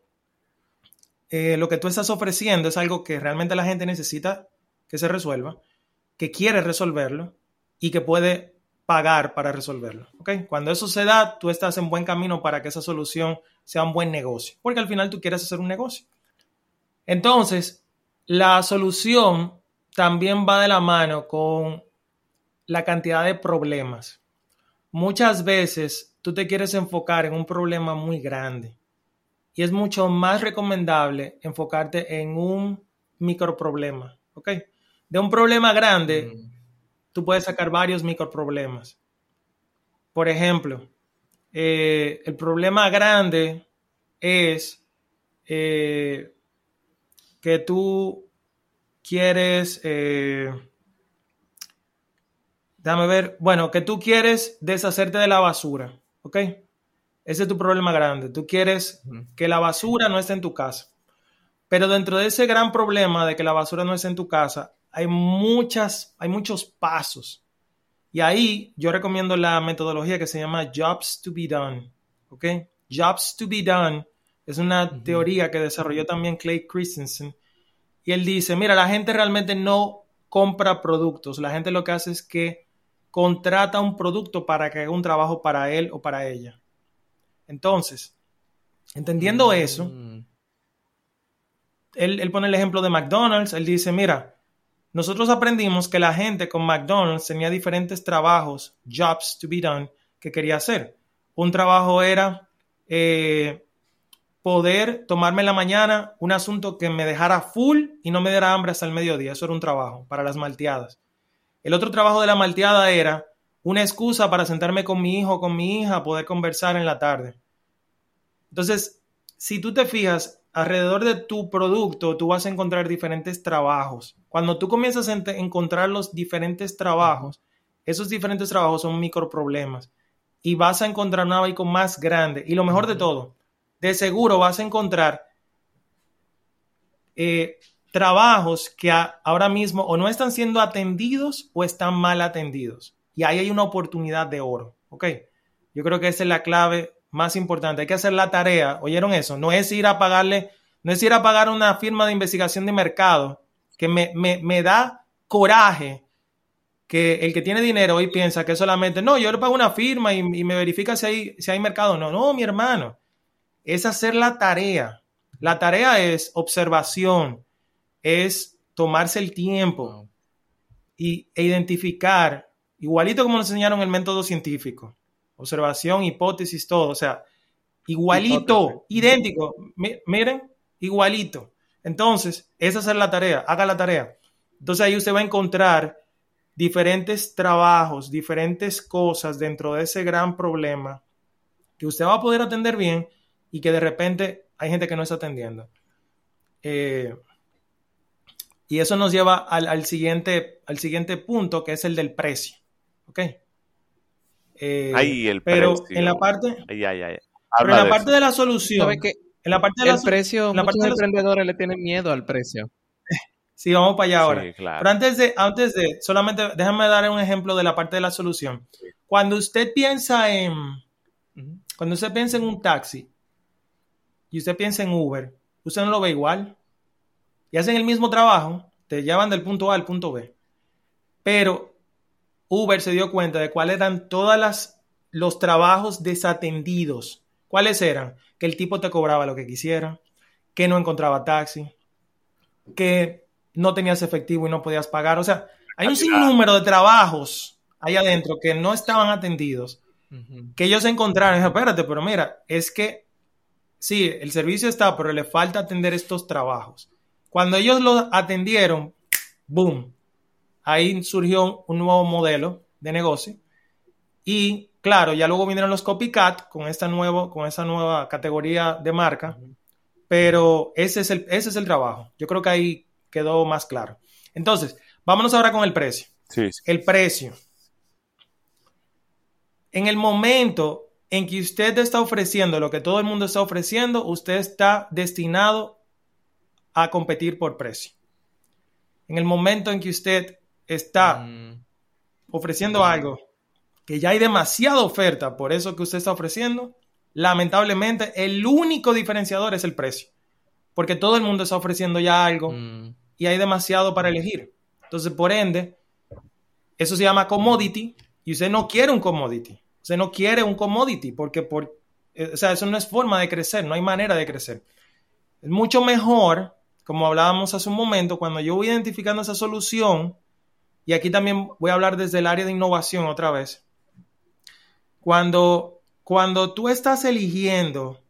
A: eh, lo que tú estás ofreciendo es algo que realmente la gente necesita que se resuelva, que quiere resolverlo y que puede pagar para resolverlo. ¿okay? Cuando eso se da, tú estás en buen camino para que esa solución sea un buen negocio, porque al final tú quieres hacer un negocio. Entonces, la solución también va de la mano con la cantidad de problemas. Muchas veces tú te quieres enfocar en un problema muy grande y es mucho más recomendable enfocarte en un microproblema, ¿ok? De un problema grande, mm tú puedes sacar varios microproblemas. Por ejemplo, eh, el problema grande es eh, que tú quieres, eh, déjame ver, bueno, que tú quieres deshacerte de la basura, ¿ok? Ese es tu problema grande. Tú quieres que la basura no esté en tu casa. Pero dentro de ese gran problema de que la basura no esté en tu casa, hay muchas, hay muchos pasos. Y ahí yo recomiendo la metodología que se llama Jobs to be Done. ¿Ok? Jobs to be Done es una teoría que desarrolló también Clay Christensen. Y él dice, mira, la gente realmente no compra productos. La gente lo que hace es que contrata un producto para que haga un trabajo para él o para ella. Entonces, entendiendo mm. eso, él, él, pone el ejemplo de McDonald's. Él dice, mira, nosotros aprendimos que la gente con McDonald's tenía diferentes trabajos, jobs to be done, que quería hacer. Un trabajo era eh, poder tomarme en la mañana un asunto que me dejara full y no me diera hambre hasta el mediodía. Eso era un trabajo para las malteadas. El otro trabajo de la malteada era una excusa para sentarme con mi hijo o con mi hija poder conversar en la tarde. Entonces, si tú te fijas, alrededor de tu producto tú vas a encontrar diferentes trabajos. Cuando tú comienzas a encontrar los diferentes trabajos, esos diferentes trabajos son microproblemas. y vas a encontrar un abanico más grande. Y lo mejor de todo, de seguro vas a encontrar eh, trabajos que ahora mismo o no están siendo atendidos o están mal atendidos. Y ahí hay una oportunidad de oro. ¿Ok? Yo creo que esa es la clave más importante. Hay que hacer la tarea. ¿Oyeron eso? No es ir a pagarle, no es ir a pagar una firma de investigación de mercado que me, me da coraje que el que tiene dinero hoy piensa que solamente, no, yo le pago una firma y, me verifica si hay, si hay mercado. No, no, mi hermano. Es hacer la tarea. La tarea es observación, es tomarse el tiempo y, e identificar, igualito como nos enseñaron el método científico, observación, hipótesis, todo, o sea, igualito, idéntico, miren, igualito. Entonces, esa es hacer la tarea, haga la tarea. Entonces ahí usted va a encontrar diferentes trabajos, diferentes cosas dentro de ese gran problema que usted va a poder atender bien y que de repente hay gente que no está atendiendo. Eh, y eso nos lleva al, siguiente, al siguiente punto, que es el del precio. ¿Ok?
B: Eh, ahí el
A: pero en la parte,
B: en
A: la parte de la solución, en la parte
C: del precio, muchos emprendedores le tienen miedo al precio. [LAUGHS]
A: Sí, vamos para allá ahora. Pero antes de, antes de, solamente déjame dar un ejemplo de la parte de la solución. Cuando usted piensa en, cuando usted piensa en un taxi y usted piensa en Uber, usted no lo ve igual. Y hacen el mismo trabajo, te llevan del punto A al punto B. Pero Uber se dio cuenta de cuáles eran todas las los trabajos desatendidos. ¿Cuáles eran? Que el tipo te cobraba lo que quisiera, que no encontraba taxi, que no tenías efectivo y no podías pagar. O sea, hay un sinnúmero de trabajos ahí adentro que no estaban atendidos, que ellos encontraron. Espérate, pero mira, es que sí, el servicio está, pero le falta atender estos trabajos. Cuando ellos lo atendieron, boom, ahí surgió un nuevo modelo de negocio. Y claro, ya luego vinieron los copycat con esta, nuevo, con esa nueva categoría de marca, pero ese es, el, ese es el trabajo. Yo creo que ahí quedó más claro. Entonces, vámonos ahora con el precio.
B: Sí,
A: El precio. En el momento en que usted está ofreciendo lo que todo el mundo está ofreciendo, usted está destinado a competir por precio. En el momento en que usted está mm. ofreciendo mm. algo que ya hay demasiada oferta por eso que usted está ofreciendo, lamentablemente el único diferenciador es el precio. Porque todo el mundo está ofreciendo ya algo mm y hay demasiado para elegir. Entonces, por ende, eso se llama commodity y usted no quiere un commodity. Usted no quiere un commodity porque por, eh, o sea, eso no es forma de crecer, no hay manera de crecer. Es mucho mejor, como hablábamos hace un momento, cuando yo voy identificando esa solución, y aquí también voy a hablar desde el área de innovación otra vez, cuando, cuando tú estás eligiendo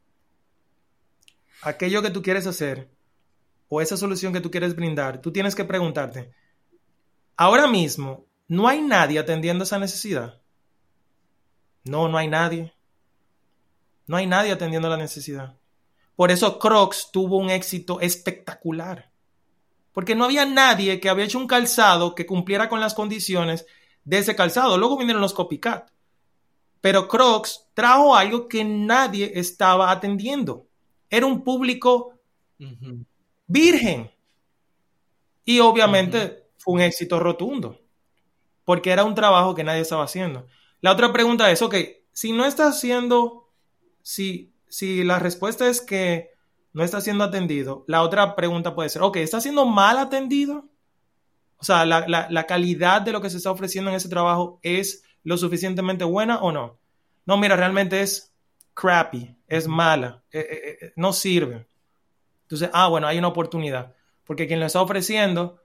A: aquello que tú quieres hacer, o esa solución que tú quieres brindar, tú tienes que preguntarte, ahora mismo, ¿no hay nadie atendiendo esa necesidad? No, no hay nadie. No hay nadie atendiendo la necesidad. Por eso Crocs tuvo un éxito espectacular. Porque no había nadie que había hecho un calzado que cumpliera con las condiciones de ese calzado. Luego vinieron los copycat. Pero Crocs trajo algo que nadie estaba atendiendo. Era un público virgen. Y obviamente fue un éxito rotundo, porque era un trabajo que nadie estaba haciendo. La otra pregunta es, ok, si no está haciendo, si, si la respuesta es que no está siendo atendido, la otra pregunta puede ser, ok, ¿está siendo mal atendido? O sea, la, calidad de lo que se está ofreciendo en ese trabajo es lo suficientemente buena o no. No, mira, realmente es crappy, es mala, eh, eh, eh, no sirve. Entonces, ah, bueno, hay una oportunidad. Porque quien lo está ofreciendo,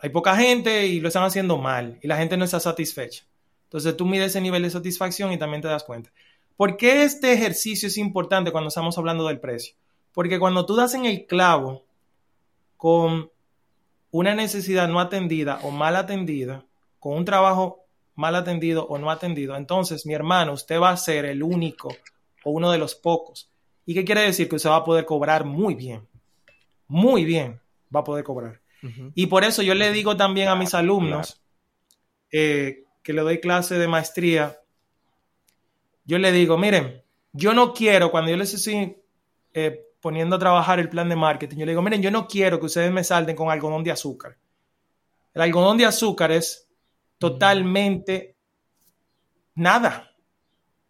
A: hay poca gente y lo están haciendo mal y la gente no está satisfecha. Entonces tú mides ese nivel de satisfacción y también te das cuenta. ¿Por qué este ejercicio es importante cuando estamos hablando del precio? Porque cuando tú das en el clavo con una necesidad no atendida o mal atendida, con un trabajo mal atendido o no atendido, entonces mi hermano, usted va a ser el único o uno de los pocos ¿Y qué quiere decir? Que usted va a poder cobrar muy bien. Muy bien va a poder cobrar. Y por eso yo le digo también a mis alumnos eh, que le doy clase de maestría yo le digo, miren, yo no quiero, cuando yo les estoy eh, poniendo a trabajar el plan de marketing, yo le digo, miren, yo no quiero que ustedes me salten con algodón de azúcar. El algodón de azúcar es totalmente nada.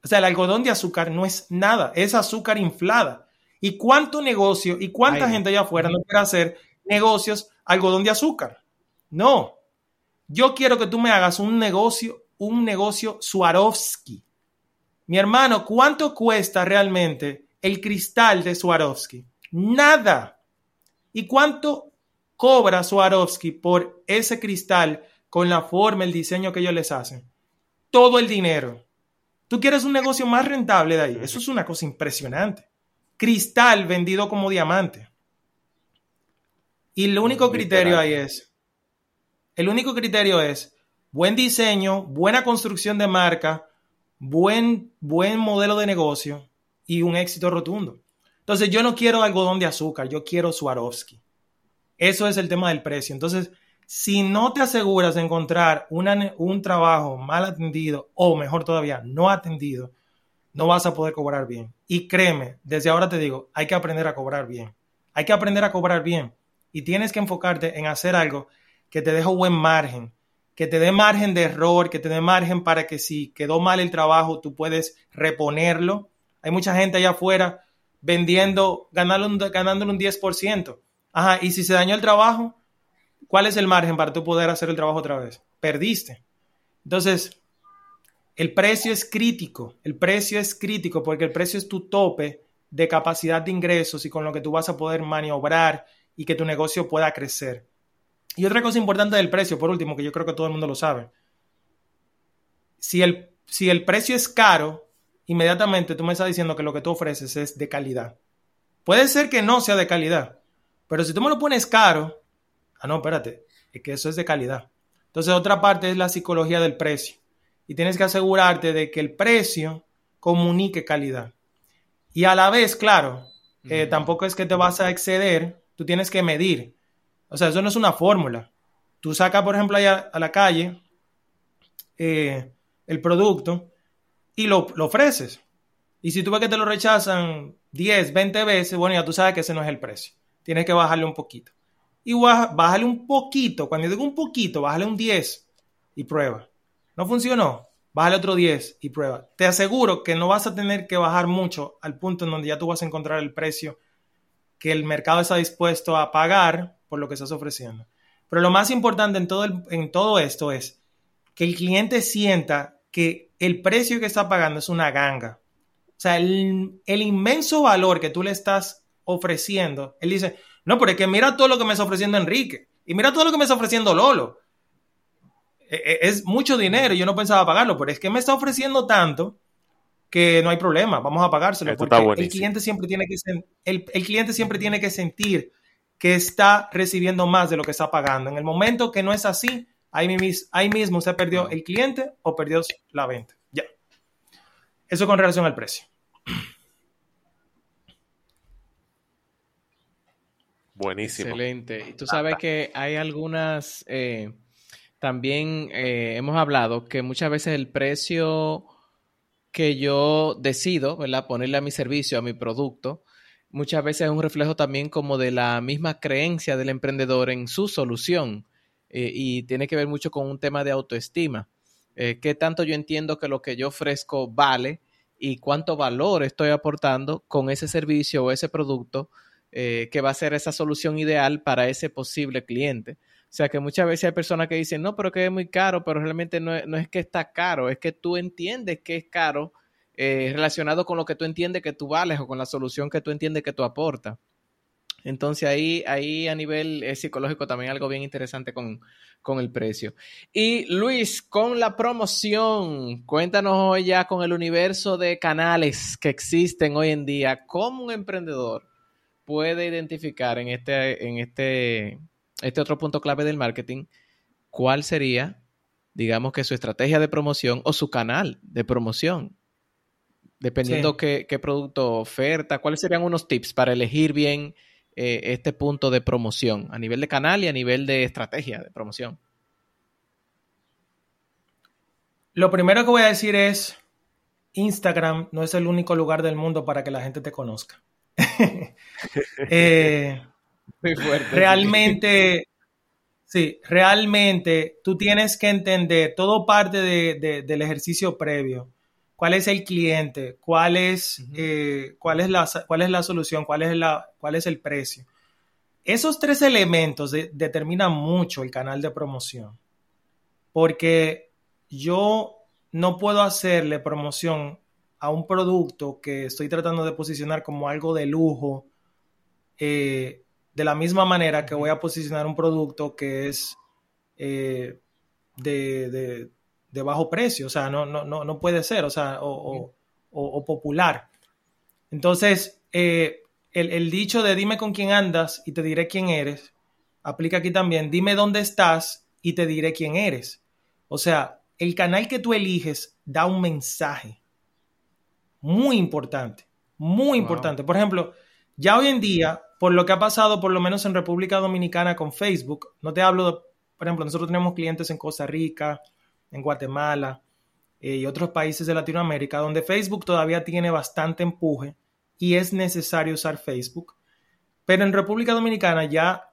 A: O sea, el algodón de azúcar no es nada, es azúcar inflada. ¿Y cuánto negocio y cuánta gente allá afuera no quiere hacer negocios algodón de azúcar? No. Yo quiero que tú me hagas un negocio, un negocio Swarovski. Mi hermano, ¿cuánto cuesta realmente el cristal de Swarovski? Nada. ¿Y cuánto cobra Swarovski por ese cristal con la forma, el diseño que ellos les hacen? Todo el dinero. Tú quieres un negocio más rentable de ahí. Eso es una cosa impresionante. Cristal vendido como diamante. Y el único criterio ahí es, el único criterio es buen diseño, buena construcción de marca, buen, buen modelo de negocio y un éxito rotundo. Entonces yo no quiero algodón de azúcar, yo quiero Swarovski. Eso es el tema del precio. Entonces, si no te aseguras de encontrar un trabajo mal atendido o mejor todavía, no atendido, no vas a poder cobrar bien. Y créeme, desde ahora te digo, hay que aprender a cobrar bien. Hay que aprender a cobrar bien. Y tienes que enfocarte en hacer algo que te deje buen margen, que te dé margen de error, que te dé margen para que si quedó mal el trabajo, tú puedes reponerlo. Hay mucha gente allá afuera vendiendo, ganándole, un 10%. Ajá, y si se dañó el trabajo, ¿cuál es el margen para tú poder hacer el trabajo otra vez? Perdiste. Entonces, el precio es crítico. El precio es crítico porque el precio es tu tope de capacidad de ingresos y con lo que tú vas a poder maniobrar y que tu negocio pueda crecer. Y otra cosa importante del precio, por último, que yo creo que todo el mundo lo sabe. Si el, si el precio es caro, inmediatamente tú me estás diciendo que lo que tú ofreces es de calidad. Puede ser que no sea de calidad, pero si tú me lo pones caro, ah, no, espérate, es que eso es de calidad. Entonces, otra parte es la psicología del precio. Y tienes que asegurarte de que el precio comunique calidad. Y a la vez, claro, eh, tampoco es que te vas a exceder, tú tienes que medir. O sea, eso no es una fórmula. Tú sacas, por ejemplo, allá a la calle eh, el producto y lo, ofreces. Y si tú ves que te lo rechazan 10, 20 veces, bueno, ya tú sabes que ese no es el precio. Tienes que bajarle un poquito. Y bájale un poquito. Cuando digo un poquito, bájale un 10 y prueba. ¿No funcionó? Bájale otro 10 y prueba. Te aseguro que no vas a tener que bajar mucho al punto en donde ya tú vas a encontrar el precio que el mercado está dispuesto a pagar por lo que estás ofreciendo. Pero lo más importante en todo, en todo esto es que el cliente sienta que el precio que está pagando es una ganga. O sea, el, inmenso valor que tú le estás ofreciendo, él dice, no, pero es que mira todo lo que me está ofreciendo Enrique y mira todo lo que me está ofreciendo Lolo. E, e, es mucho dinero, yo no pensaba pagarlo, pero es que me está ofreciendo tanto que no hay problema, vamos a pagárselo. porque el cliente, siempre tiene que, el, el cliente siempre tiene que sentir que está recibiendo más de lo que está pagando. En el momento que no es así, ahí, mismo se perdió el cliente o perdió la venta. Ya. Eso con relación al precio.
B: Buenísimo.
C: Excelente. Y tú sabes que hay algunas, eh, también eh, hemos hablado que muchas veces el precio que yo decido, ¿verdad? Ponerle a mi servicio, a mi producto, muchas veces es un reflejo también como de la misma creencia del emprendedor en su solución eh, y tiene que ver mucho con un tema de autoestima. Eh, ¿Qué tanto yo entiendo que lo que yo ofrezco vale y cuánto valor estoy aportando con ese servicio o ese producto eh, que va a ser esa solución ideal para ese posible cliente? O sea que muchas veces hay personas que dicen, no, pero que es muy caro, pero realmente no no es que está caro, es que tú entiendes que es caro relacionado con lo que tú entiendes que tú vales o con la solución que tú entiendes que tú aportas. Entonces ahí, ahí a nivel eh, psicológico también algo bien interesante con, con, el precio. Y Luis, con la promoción, cuéntanos hoy ya con el universo de canales que existen hoy en día, cómo un emprendedor puede identificar en este, en este, este otro punto clave del marketing cuál sería, digamos que su estrategia de promoción o su canal de promoción. Dependiendo qué, producto oferta, ¿cuáles serían unos tips para elegir bien eh, este punto de promoción a nivel de canal y a nivel de estrategia de promoción?
A: Lo primero que voy a decir es, Instagram no es el único lugar del mundo para que la gente te conozca. [LAUGHS] Eh, Muy fuerte. Realmente, sí. realmente tú tienes que entender todo parte del ejercicio previo. ¿Cuál es el cliente? ¿Cuál es, eh, cuál es, la, cuál es la solución? ¿Cuál es, la, cuál es el precio? Esos tres elementos determinan mucho el canal de promoción. Porque yo no puedo hacerle promoción a un producto que estoy tratando de posicionar como algo de lujo, eh, de la misma manera que voy a posicionar un producto que es eh, de, bajo precio, o sea, no, no, no, puede ser, o sea, o, popular. Entonces, eh, el, el, dicho de dime con quién andas y te diré quién eres, aplica aquí también, dime dónde estás y te diré quién eres. O sea, el canal que tú eliges da un mensaje muy importante, muy importante. Por ejemplo, ya hoy en día, por lo que ha pasado por lo menos en República Dominicana con Facebook, no te hablo, de, por ejemplo, nosotros tenemos clientes en Costa Rica, en Guatemala eh, y otros países de Latinoamérica, donde Facebook todavía tiene bastante empuje y es necesario usar Facebook. Pero en República Dominicana ya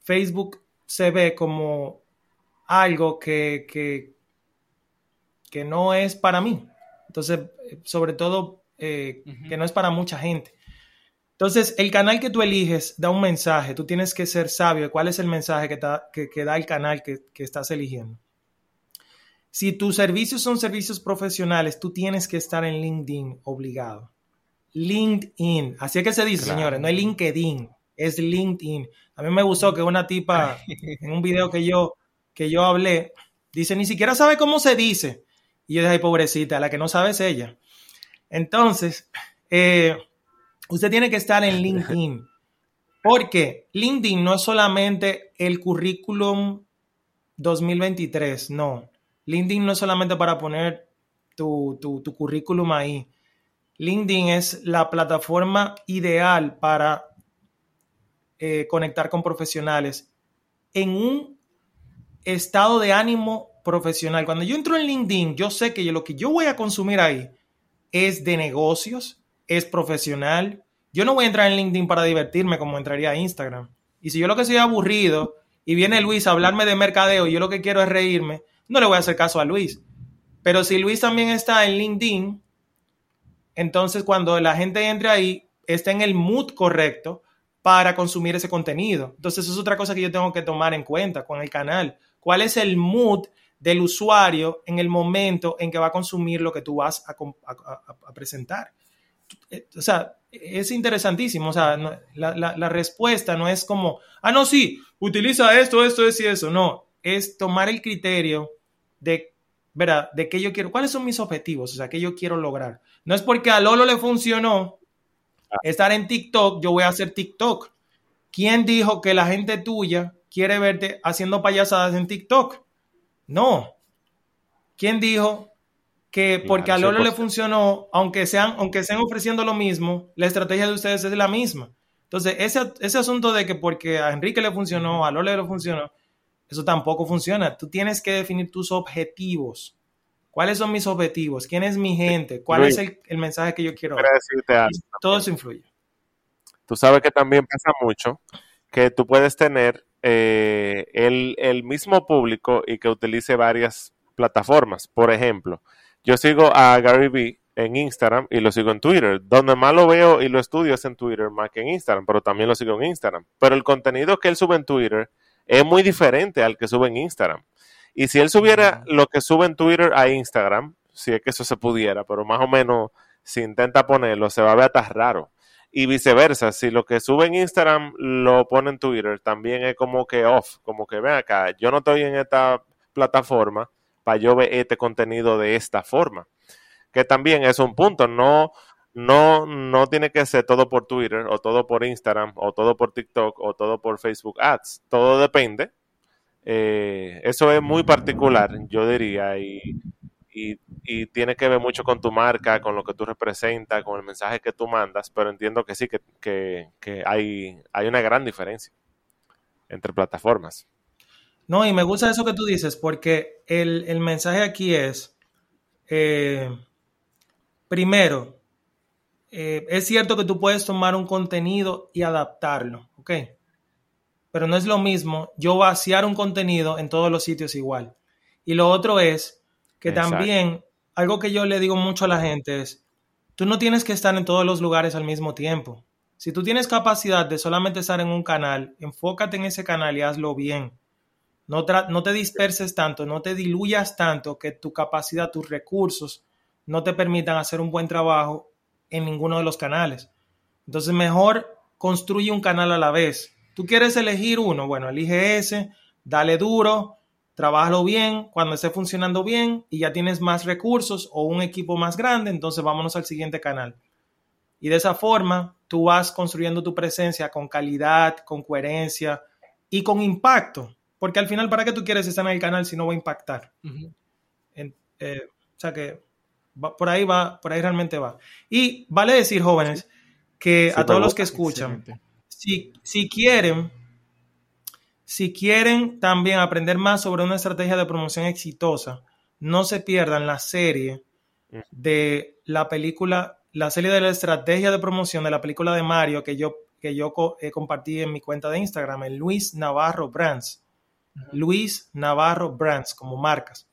A: Facebook se ve como algo que, que, que no es para mí. Entonces, sobre todo, eh, que no es para mucha gente. Entonces, el canal que tú eliges da un mensaje. Tú tienes que ser sabio de cuál es el mensaje que, da, el canal que, estás eligiendo. Si tus servicios son servicios profesionales, tú tienes que estar en LinkedIn obligado. LinkedIn. Así es que se dice, señores, no es LinkedIn, es LinkedIn. A mí me gustó que una tipa [LAUGHS] en un video que yo, que yo hablé, dice, ni siquiera sabe cómo se dice. Y yo dije, ay, pobrecita, la que no sabe es ella. Entonces, eh, usted tiene que estar en LinkedIn. Porque LinkedIn no es solamente el currículum 2023, no. LinkedIn no es solamente para poner tu, currículum ahí. LinkedIn es la plataforma ideal para eh, conectar con profesionales en un estado de ánimo profesional. Cuando yo entro en LinkedIn, yo sé que lo que yo voy a consumir ahí es de negocios, es profesional. Yo no voy a entrar en LinkedIn para divertirme como entraría a Instagram. Y si yo lo que soy aburrido y viene Luis a hablarme de mercadeo y yo lo que quiero es reírme, no le voy a hacer caso a Luis. Pero si Luis también está en LinkedIn, entonces cuando la gente entre ahí, está en el mood correcto para consumir ese contenido. Entonces, eso es otra cosa que yo tengo que tomar en cuenta con el canal. ¿Cuál es el mood del usuario en el momento en que va a consumir lo que tú vas a, presentar. Eh, o sea, es interesantísimo. O sea, la, respuesta no es como, ah, no, sí, utiliza esto, esto, esto y eso. No, es tomar el criterio de, ¿verdad? De qué yo quiero, cuáles son mis objetivos, o sea, qué yo quiero lograr. No es porque a Lolo le funcionó ah. estar en TikTok, yo voy a hacer TikTok. ¿Quién dijo que la gente tuya quiere verte haciendo payasadas en TikTok? No. ¿Quién dijo que porque a Lolo le funcionó, aunque sean, aunque sean ofreciendo lo mismo, la estrategia de ustedes es la misma? Entonces, ese, ese asunto de que porque a Enrique le funcionó, a Lolo le funcionó, eso tampoco funciona. Tú tienes que definir tus objetivos. ¿Cuáles son mis objetivos? ¿Quién es mi gente? ¿Cuál es el, mensaje que yo quiero dar? Todo eso influye.
B: Tú sabes que también pasa mucho que tú puedes tener eh, el, mismo público y que utilice varias plataformas. Por ejemplo, yo sigo a Gary Vee en Instagram y lo sigo en Twitter. Donde más lo veo y lo estudio es en Twitter más que en Instagram, pero también lo sigo en Instagram. Pero el contenido que él sube en Twitter es muy diferente al que sube en Instagram. Y si él subiera lo que sube en Twitter a Instagram, si es que eso se pudiera, pero más o menos si intenta ponerlo, se va a ver hasta raro. Y viceversa, si lo que sube en Instagram lo pone en Twitter, también es como que off, como que ven acá, yo no estoy en esta plataforma para yo ver este contenido de esta forma. Que también es un punto, no, no, no tiene que ser todo por Twitter o todo por Instagram o todo por TikTok o todo por Facebook Ads. Todo depende. Eh, eso es muy particular, yo diría, y y, tiene que ver mucho con tu marca, con lo que tú representas, con el mensaje que tú mandas, pero entiendo que sí, que, hay, hay una gran diferencia entre plataformas.
A: No, y me gusta eso que tú dices, porque el, mensaje aquí es, eh, primero, eh, es cierto que tú puedes tomar un contenido y adaptarlo, ¿ok? Pero no es lo mismo yo vaciar un contenido en todos los sitios igual. Y lo otro es que también, algo que yo le digo mucho a la gente es, tú no tienes que estar en todos los lugares al mismo tiempo. Si tú tienes capacidad de solamente estar en un canal, enfócate en ese canal y hazlo bien. No, no te disperses tanto, no te diluyas tanto que tu capacidad, tus recursos no te permitan hacer un buen trabajo en ninguno de los canales. Entonces, mejor construye un canal a la vez. Tú quieres elegir uno, bueno, elige ese, dale duro, trabájalo bien, cuando esté funcionando bien y ya tienes más recursos o un equipo más grande, entonces vámonos al siguiente canal. Y de esa forma, tú vas construyendo tu presencia con calidad, con coherencia y con impacto. Porque al final, ¿para qué tú quieres estar en el canal si no va a impactar? Eh, o sea que por ahí va, por ahí realmente va. Y vale decir, jóvenes, que a todos los que escuchan, si, si quieren, si quieren también aprender más sobre una estrategia de promoción exitosa, no se pierdan la serie de la película, la serie de la estrategia de promoción de la película de Mario que yo, que yo eh, compartí en mi cuenta de Instagram, en Luis Navarro Brands. Luis Navarro Brands, como marcas.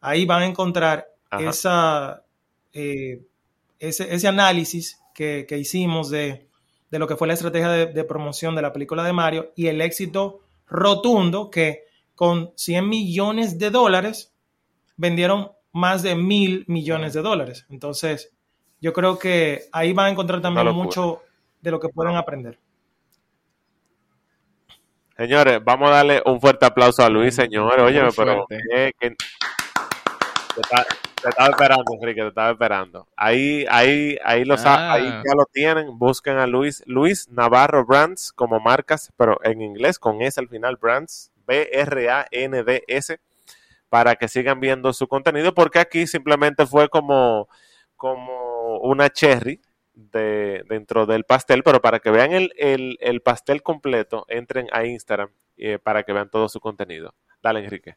A: Ahí van a encontrar esa, eh, ese, análisis que, hicimos de, lo que fue la estrategia de, promoción de la película de Mario y el éxito rotundo que con 100 millones de dólares vendieron más de mil millones de dólares. Entonces, yo creo que ahí van a encontrar también mucho de lo que pueden aprender.
B: Señores, vamos a darle un fuerte aplauso a Luis, señores. Oye, pero te estaba esperando, Enrique, te estaba esperando. Ahí, ahí, ahí, los, ahí ah. ya lo tienen. Busquen a Luis, Luis Navarro Brands como marcas, pero en inglés con S al final, Brands, B-R-A-N-D-S, para que sigan viendo su contenido, porque aquí simplemente fue como, como una cherry de, dentro del pastel, pero para que vean el, el, pastel completo, entren a Instagram eh, para que vean todo su contenido. Dale, Enrique.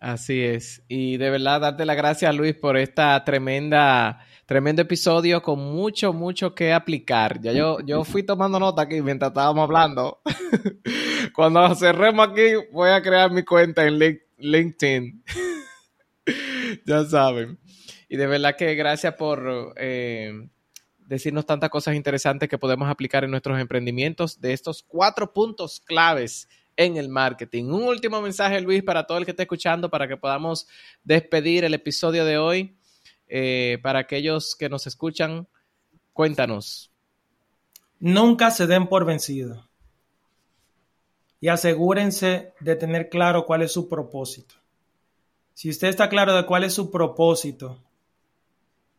C: Así es. Y de verdad, darte las gracias, Luis, por esta tremenda, tremendo episodio con mucho, mucho que aplicar. Ya yo, yo fui tomando nota aquí mientras estábamos hablando. [LAUGHS] Cuando cerremos aquí, voy a crear mi cuenta en LinkedIn. [LAUGHS] ya saben. Y de verdad que gracias por eh, decirnos tantas cosas interesantes que podemos aplicar en nuestros emprendimientos de estos cuatro puntos claves en el marketing. Un último mensaje, Luis, para todo el que esté escuchando, para que podamos despedir el episodio de hoy. Eh, para aquellos que nos escuchan, cuéntanos.
A: Nunca se den por vencidos. Y asegúrense de tener claro cuál es su propósito. Si usted está claro de cuál es su propósito,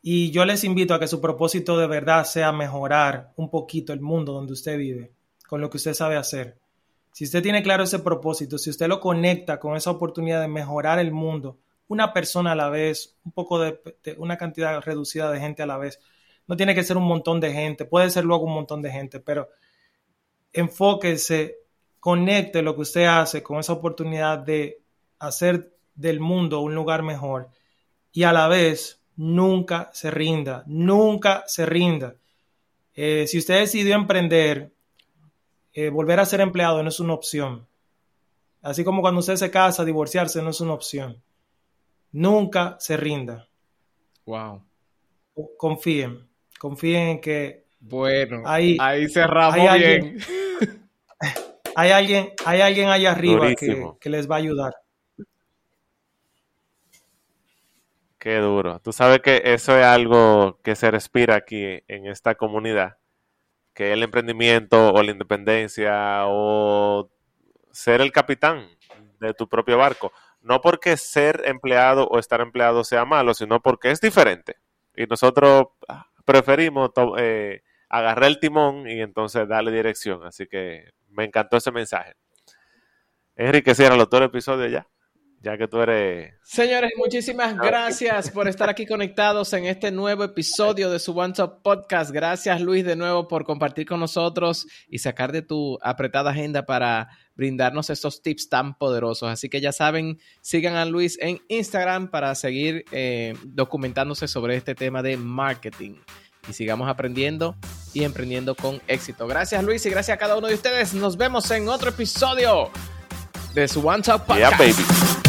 A: y yo les invito a que su propósito de verdad sea mejorar un poquito el mundo donde usted vive, con lo que usted sabe hacer si usted tiene claro ese propósito, si usted lo conecta con esa oportunidad de mejorar el mundo, una persona a la vez, un poco de, una cantidad reducida de gente a la vez, no tiene que ser un montón de gente, puede ser luego un montón de gente, pero enfóquese, conecte lo que usted hace con esa oportunidad de hacer del mundo un lugar mejor y a la vez nunca se rinda, nunca se rinda. Eh, si usted decidió emprender, eh, volver a ser empleado no es una opción. Así como cuando usted se casa, divorciarse no es una opción. Nunca se rinda.
C: Wow.
A: Confíen, confíen en que.
C: Bueno, ahí, ahí cerramos hay
A: bien. [LAUGHS] hay alguien, hay alguien allá arriba que, que, les va a ayudar.
B: Qué duro. Tú sabes que eso es algo que se respira aquí en esta comunidad que el emprendimiento o la independencia o ser el capitán de tu propio barco. No porque ser empleado o estar empleado sea malo, sino porque es diferente. Y nosotros ah, preferimos eh, agarrar el timón y entonces darle dirección. Así que me encantó ese mensaje. Enrique, cierra todo el episodio ya. Ya que tú eres...
C: Señores, muchísimas gracias por estar aquí conectados en este nuevo episodio de su One Top Podcast. Gracias Luis de nuevo por compartir con nosotros y sacar de tu apretada agenda para brindarnos estos tips tan poderosos. Así que ya saben, sigan a Luis en Instagram para seguir eh, documentándose sobre este tema de marketing. Y sigamos aprendiendo y emprendiendo con éxito. Gracias Luis y gracias a cada uno de ustedes. Nos vemos en otro episodio de su One Top Podcast.